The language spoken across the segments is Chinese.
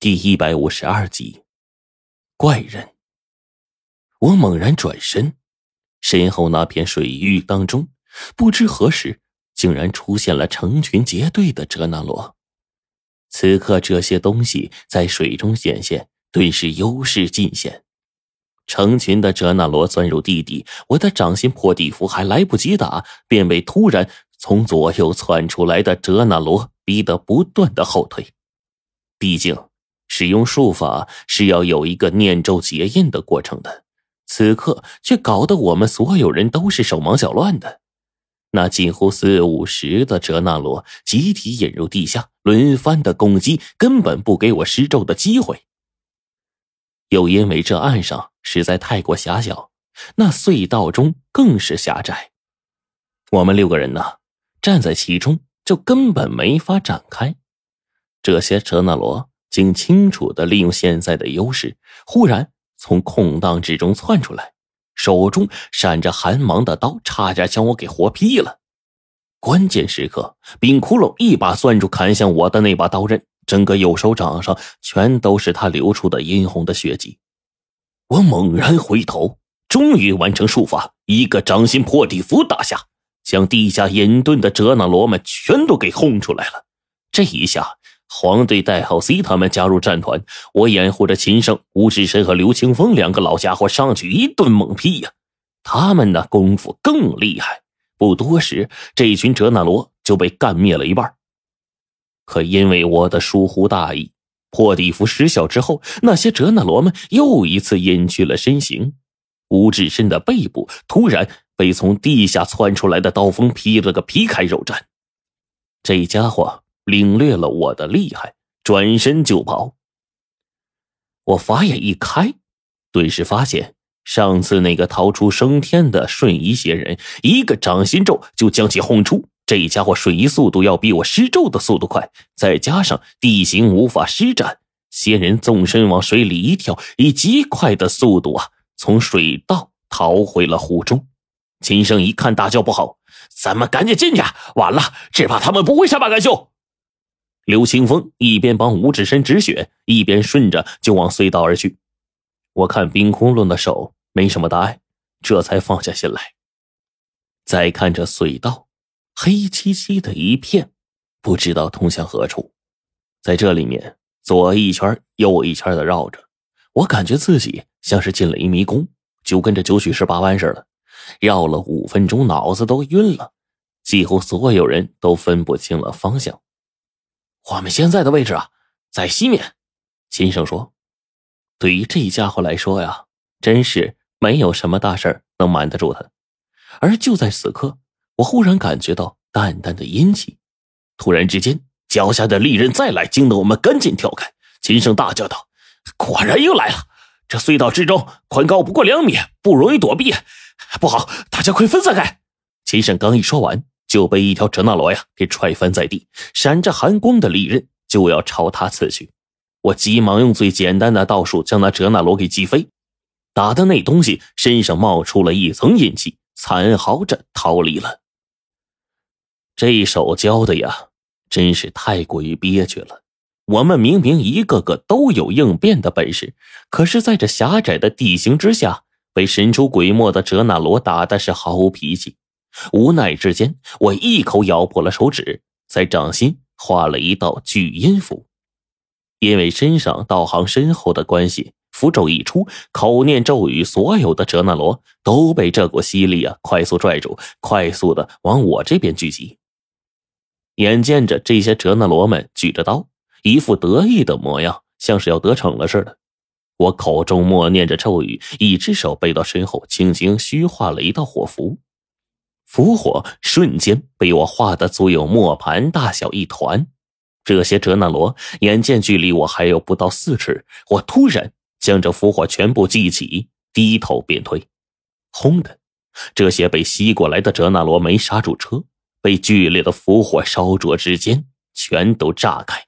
第一百五十二集，怪人。我猛然转身，身后那片水域当中，不知何时竟然出现了成群结队的哲那罗。此刻，这些东西在水中显现，顿时优势尽显。成群的哲那罗钻入地底，我的掌心破地符还来不及打，便被突然从左右窜出来的哲那罗逼得不断的后退。毕竟。使用术法是要有一个念咒结印的过程的，此刻却搞得我们所有人都是手忙脚乱的。那近乎四五十的哲那罗集体引入地下，轮番的攻击，根本不给我施咒的机会。又因为这岸上实在太过狭小，那隧道中更是狭窄，我们六个人呢，站在其中就根本没法展开。这些哲那罗。并清楚的利用现在的优势，忽然从空档之中窜出来，手中闪着寒芒的刀，差点将我给活劈了。关键时刻，冰窟窿一把攥住砍向我的那把刀刃，整个右手掌上全都是他流出的殷红的血迹。我猛然回头，终于完成术法，一个掌心破地符打下，将地下隐遁的哲那罗们全都给轰出来了。这一下。黄队、代号 C 他们加入战团，我掩护着秦胜、吴志深和刘清风两个老家伙上去一顿猛劈呀！他们的功夫更厉害，不多时，这群哲那罗就被干灭了一半。可因为我的疏忽大意，破地符失效之后，那些哲那罗们又一次隐去了身形。吴志深的背部突然被从地下窜出来的刀锋劈了个皮开肉绽，这家伙。领略了我的厉害，转身就跑。我法眼一开，顿时发现上次那个逃出升天的瞬移邪人，一个掌心咒就将其轰出。这家伙瞬移速度要比我施咒的速度快，再加上地形无法施展，仙人纵身往水里一跳，以极快的速度啊，从水道逃回了湖中。秦胜一看，大叫不好，咱们赶紧进去，晚了，只怕他们不会善罢甘休。刘清风一边帮吴志深止血，一边顺着就往隧道而去。我看冰窟窿的手没什么大碍，这才放下心来。再看这隧道，黑漆漆的一片，不知道通向何处。在这里面左一圈右一圈的绕着，我感觉自己像是进了一迷宫，就跟这九曲十八弯似的，绕了五分钟，脑子都晕了。几乎所有人都分不清了方向。我们现在的位置啊，在西面。秦胜说：“对于这家伙来说呀，真是没有什么大事能瞒得住他。”而就在此刻，我忽然感觉到淡淡的阴气。突然之间，脚下的利刃再来，惊得我们赶紧跳开。秦胜大叫道：“果然又来了！这隧道之中宽高不过两米，不容易躲避。不好，大家快分散开！”秦胜刚一说完。就被一条哲那罗呀给踹翻在地，闪着寒光的利刃就要朝他刺去。我急忙用最简单的道术将那哲那罗给击飞，打的那东西身上冒出了一层阴气，惨嚎着逃离了。这一手教的呀，真是太过于憋屈了。我们明明一个个都有应变的本事，可是在这狭窄的地形之下，被神出鬼没的哲那罗打的是毫无脾气。无奈之间，我一口咬破了手指，在掌心画了一道巨阴符。因为身上道行深厚的关系，符咒一出，口念咒语，所有的哲那罗都被这股吸力啊快速拽住，快速的往我这边聚集。眼见着这些哲那罗们举着刀，一副得意的模样，像是要得逞了似的。我口中默念着咒语，一只手背到身后，轻轻虚化了一道火符。符火瞬间被我画的足有磨盘大小一团，这些哲那罗眼见距离我还有不到四尺，我突然将这符火全部记起，低头便推，轰的，这些被吸过来的哲那罗没刹住车，被剧烈的符火烧灼之间全都炸开。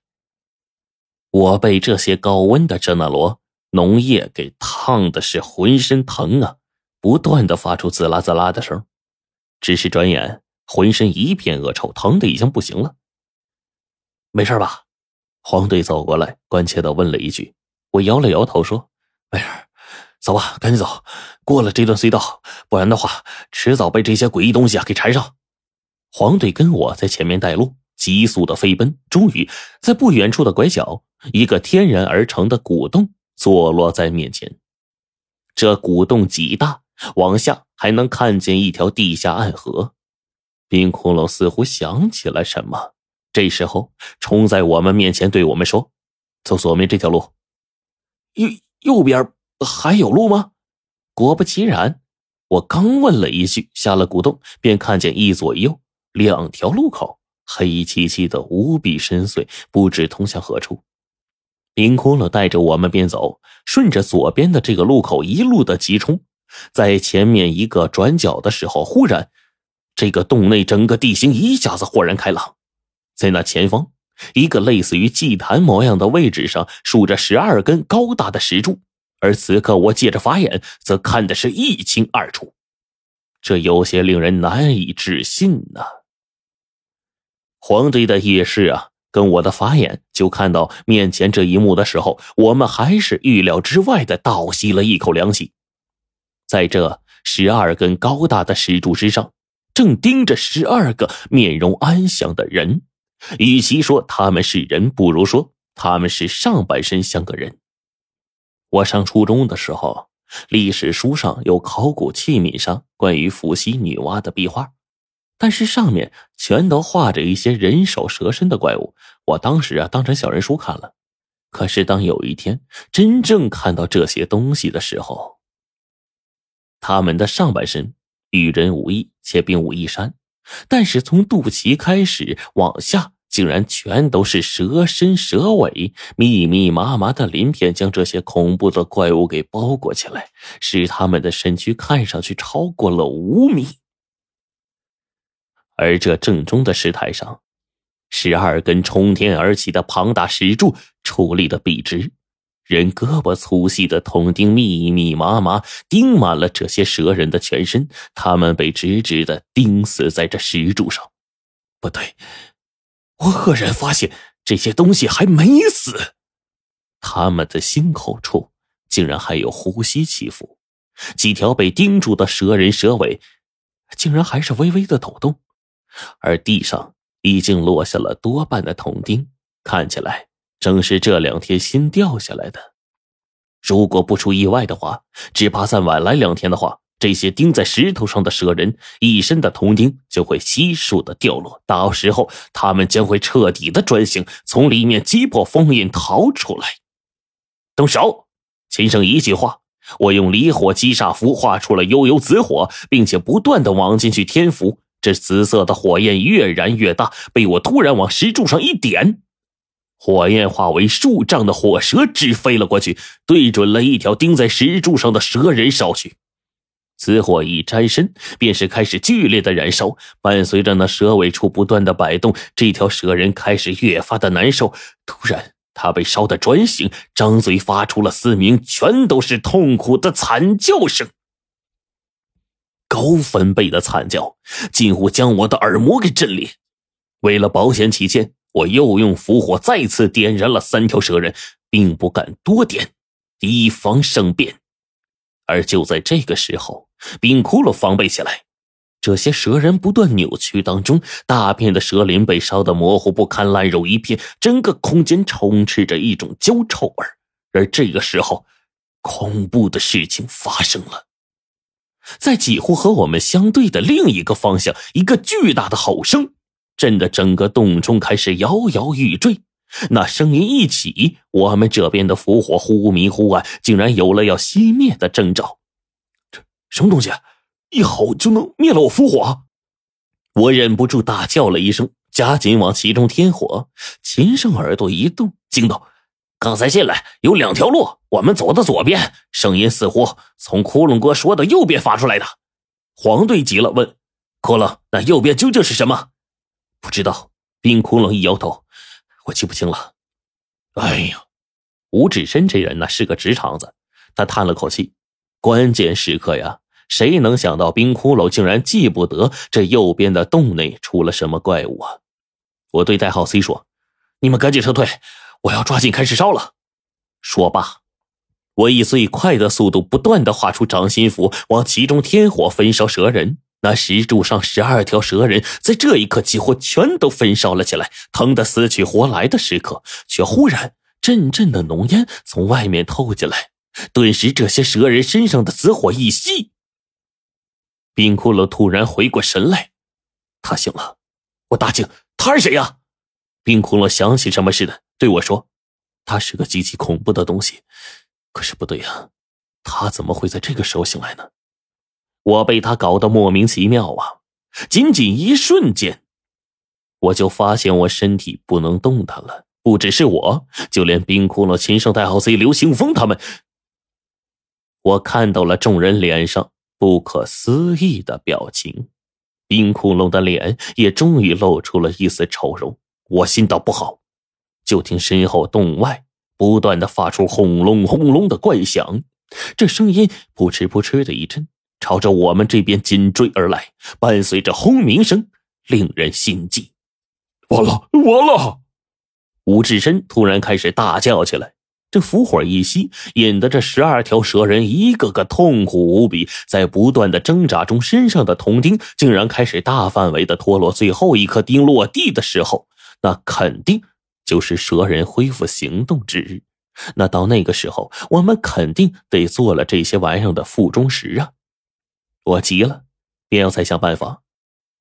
我被这些高温的哲那罗浓液给烫的是浑身疼啊，不断的发出滋啦滋啦的声。只是转眼，浑身一片恶臭，疼的已经不行了。没事吧？黄队走过来，关切的问了一句。我摇了摇头说：“没事，走吧，赶紧走，过了这段隧道，不然的话，迟早被这些诡异东西啊给缠上。”黄队跟我在前面带路，急速的飞奔，终于在不远处的拐角，一个天然而成的古洞坐落在面前。这古洞极大，往下还能看见一条地下暗河。冰窟窿似乎想起了什么。这时候，冲在我们面前，对我们说：“走左面这条路。”右右边还有路吗？果不其然，我刚问了一句，下了古洞，便看见一左一右两条路口，黑漆漆的，无比深邃，不知通向何处。冰窟窿带着我们边走，顺着左边的这个路口一路的急冲，在前面一个转角的时候，忽然，这个洞内整个地形一下子豁然开朗。在那前方，一个类似于祭坛模样的位置上，竖着十二根高大的石柱，而此刻我借着法眼，则看的是一清二楚。这有些令人难以置信呐！皇帝的夜视啊，跟我的法眼就看到面前这一幕的时候，我们还是预料之外的倒吸了一口凉气。在这十二根高大的石柱之上，正盯着十二个面容安详的人。与其说他们是人，不如说他们是上半身像个人。我上初中的时候，历史书上有考古器皿上关于伏羲女娲的壁画，但是上面全都画着一些人首蛇身的怪物。我当时啊，当成小人书看了。可是当有一天真正看到这些东西的时候，他们的上半身与人无异，且并无一衫。但是从肚脐开始往下，竟然全都是蛇身蛇尾，密密麻麻的鳞片将这些恐怖的怪物给包裹起来，使他们的身躯看上去超过了五米。而这正中的石台上，十二根冲天而起的庞大石柱矗立的笔直。人胳膊粗细的铜钉密密麻麻钉满了这些蛇人的全身，他们被直直的钉死在这石柱上。不对，我赫然发现这些东西还没死，他们的心口处竟然还有呼吸起伏，几条被钉住的蛇人蛇尾竟然还是微微的抖动，而地上已经落下了多半的铜钉，看起来。正是这两天新掉下来的，如果不出意外的话，只怕再晚来两天的话，这些钉在石头上的蛇人一身的铜钉就会悉数的掉落，到时候他们将会彻底的转型，从里面击破封印逃出来。动手！秦胜一句话，我用离火击煞符画出了悠悠紫火，并且不断的往进去添符，这紫色的火焰越燃越大，被我突然往石柱上一点。火焰化为数丈的火蛇直飞了过去，对准了一条钉在石柱上的蛇人烧去。此火一沾身，便是开始剧烈的燃烧，伴随着那蛇尾处不断的摆动，这条蛇人开始越发的难受。突然，他被烧得转醒，张嘴发出了嘶鸣，全都是痛苦的惨叫声，高分贝的惨叫，近乎将我的耳膜给震裂。为了保险起见。我又用符火再次点燃了三条蛇人，并不敢多点，以防生变。而就在这个时候，冰窟窿防备起来。这些蛇人不断扭曲当中，大片的蛇鳞被烧得模糊不堪，烂肉一片，整个空间充斥着一种焦臭味。而这个时候，恐怖的事情发生了，在几乎和我们相对的另一个方向，一个巨大的吼声。震得整个洞中开始摇摇欲坠，那声音一起，我们这边的符火忽明忽暗，竟然有了要熄灭的征兆。这什么东西？一吼就能灭了我符火？我忍不住大叫了一声，加紧往其中添火。秦胜耳朵一动，惊道：“刚才进来有两条路，我们走的左边，声音似乎从窟窿哥说的右边发出来的。”黄队急了，问：“窟窿，那右边究竟是什么？”不知道，冰窟窿一摇头，我记不清了。哎呀，吴志深这人呢是个直肠子，他叹了口气。关键时刻呀，谁能想到冰窟窿竟然记不得这右边的洞内出了什么怪物啊？我对代号 C 说：“你们赶紧撤退，我要抓紧开始烧了。说罢，我以最快的速度不断的画出掌心符，往其中天火焚烧蛇人。那石柱上十二条蛇人在这一刻几乎全都焚烧了起来，疼得死去活来的时刻，却忽然阵阵的浓烟从外面透进来，顿时这些蛇人身上的紫火一熄。冰骷髅突然回过神来，他醒了。我大惊：“他是谁呀？”冰骷髅想起什么似的对我说：“他是个极其恐怖的东西。”可是不对呀，他怎么会在这个时候醒来呢？我被他搞得莫名其妙啊！仅仅一瞬间，我就发现我身体不能动弹了。不只是我，就连冰窟窿、秦圣太后、贼刘星峰他们，我看到了众人脸上不可思议的表情。冰窟窿的脸也终于露出了一丝愁容。我心道不好，就听身后洞外不断的发出轰隆轰隆的怪响，这声音扑哧扑哧的一阵。朝着我们这边紧追而来，伴随着轰鸣声，令人心悸。完了，完了！吴志深突然开始大叫起来。这符火一熄，引得这十二条蛇人一个个痛苦无比，在不断的挣扎中，身上的铜钉竟然开始大范围的脱落。最后一颗钉落地的时候，那肯定就是蛇人恢复行动之日。那到那个时候，我们肯定得做了这些玩意儿的腹中食啊！我急了，便要再想办法，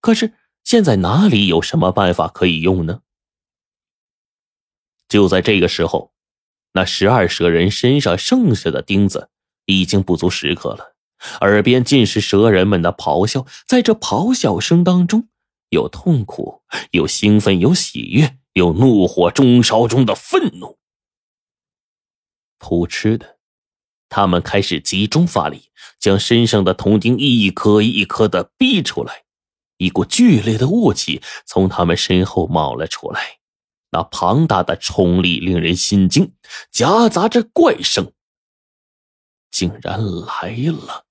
可是现在哪里有什么办法可以用呢？就在这个时候，那十二蛇人身上剩下的钉子已经不足十颗了，耳边尽是蛇人们的咆哮，在这咆哮声当中，有痛苦，有兴奋，有喜悦，有怒火中烧中的愤怒。扑哧的。他们开始集中发力，将身上的铜钉一颗一颗的逼出来。一股剧烈的雾气从他们身后冒了出来，那庞大的冲力令人心惊，夹杂着怪声，竟然来了。